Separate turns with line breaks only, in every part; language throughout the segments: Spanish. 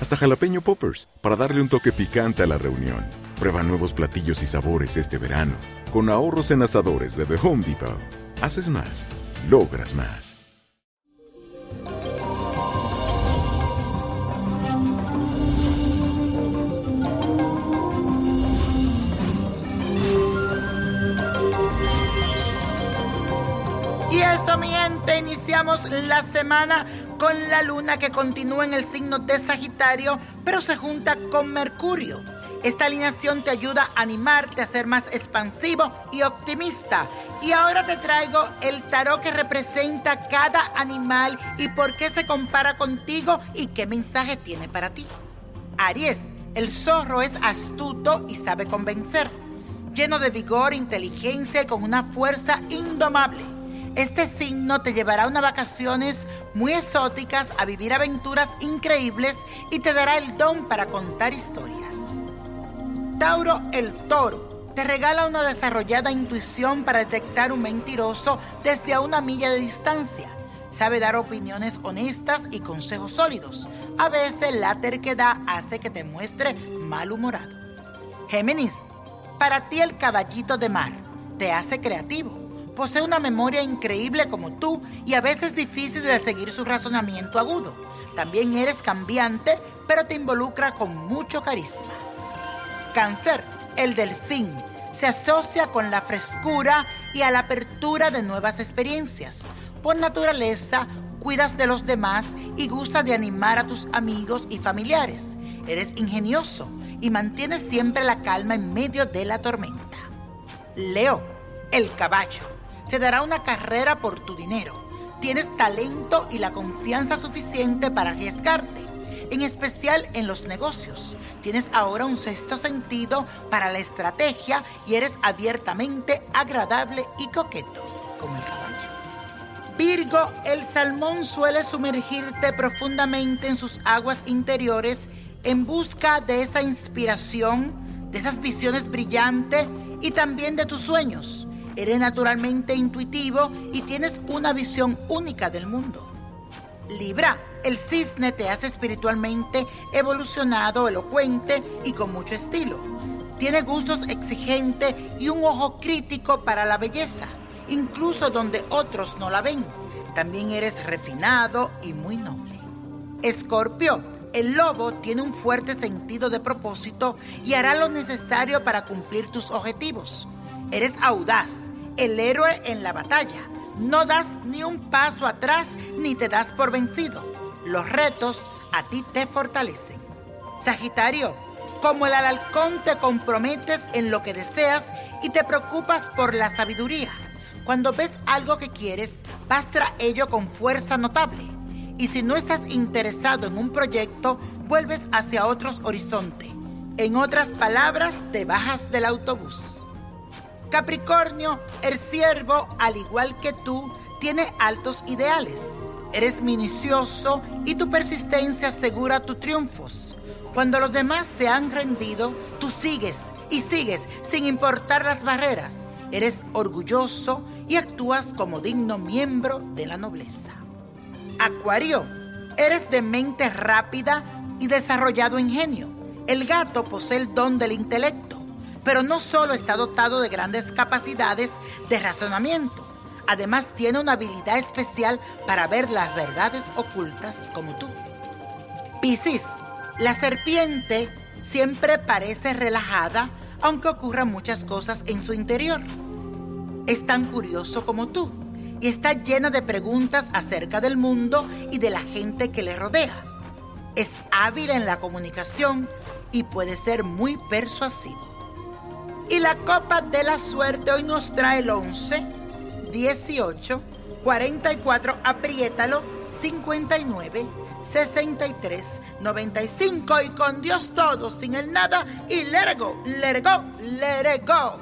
hasta jalapeño poppers, para darle un toque picante a la reunión. Prueba nuevos platillos y sabores este verano, con ahorros en asadores de The Home Depot. Haces más, logras más.
Y eso, mi gente, iniciamos la semana con la luna que continúa en el signo de Sagitario, pero se junta con Mercurio. Esta alineación te ayuda a animarte a ser más expansivo y optimista. Y ahora te traigo el tarot que representa cada animal y por qué se compara contigo y qué mensaje tiene para ti. Aries, el zorro es astuto y sabe convencer, lleno de vigor, inteligencia y con una fuerza indomable. Este signo te llevará a unas vacaciones muy exóticas, a vivir aventuras increíbles y te dará el don para contar historias. Tauro el toro te regala una desarrollada intuición para detectar un mentiroso desde a una milla de distancia. Sabe dar opiniones honestas y consejos sólidos. A veces la terquedad hace que te muestre malhumorado. Géminis, para ti el caballito de mar te hace creativo. Posee una memoria increíble como tú y a veces difícil de seguir su razonamiento agudo. También eres cambiante, pero te involucra con mucho carisma. Cáncer, el delfín, se asocia con la frescura y a la apertura de nuevas experiencias. Por naturaleza, cuidas de los demás y gustas de animar a tus amigos y familiares. Eres ingenioso y mantienes siempre la calma en medio de la tormenta. Leo, el caballo, te dará una carrera por tu dinero. Tienes talento y la confianza suficiente para arriesgarte en especial en los negocios. Tienes ahora un sexto sentido para la estrategia y eres abiertamente agradable y coqueto, como el caballo. Virgo, el salmón suele sumergirte profundamente en sus aguas interiores en busca de esa inspiración, de esas visiones brillantes y también de tus sueños. Eres naturalmente intuitivo y tienes una visión única del mundo. Libra, el cisne te hace espiritualmente evolucionado, elocuente y con mucho estilo. Tiene gustos exigentes y un ojo crítico para la belleza, incluso donde otros no la ven. También eres refinado y muy noble. Escorpio, el lobo tiene un fuerte sentido de propósito y hará lo necesario para cumplir tus objetivos. Eres audaz, el héroe en la batalla no das ni un paso atrás ni te das por vencido. Los retos a ti te fortalecen. Sagitario, como el halcón te comprometes en lo que deseas y te preocupas por la sabiduría. Cuando ves algo que quieres, vas tras ello con fuerza notable. Y si no estás interesado en un proyecto, vuelves hacia otros horizontes. En otras palabras, te bajas del autobús. Capricornio, el siervo, al igual que tú, tiene altos ideales. Eres minucioso y tu persistencia asegura tus triunfos. Cuando los demás se han rendido, tú sigues y sigues sin importar las barreras. Eres orgulloso y actúas como digno miembro de la nobleza. Acuario, eres de mente rápida y desarrollado ingenio. El gato posee el don del intelecto, pero no solo está dotado de grandes capacidades de razonamiento, además tiene una habilidad especial para ver las verdades ocultas como tú. Piscis, la serpiente siempre parece relajada aunque ocurran muchas cosas en su interior. Es tan curioso como tú y está llena de preguntas acerca del mundo y de la gente que le rodea. Es hábil en la comunicación y puede ser muy persuasivo. Y la copa de la suerte hoy nos trae el 11, 18, 44, apriétalo, 59, 63, 95 y con Dios todo, sin el nada y let go, let go, let go.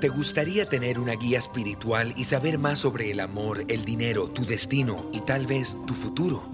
¿Te gustaría tener una guía espiritual y saber más sobre el amor, el dinero, tu destino y tal vez tu futuro?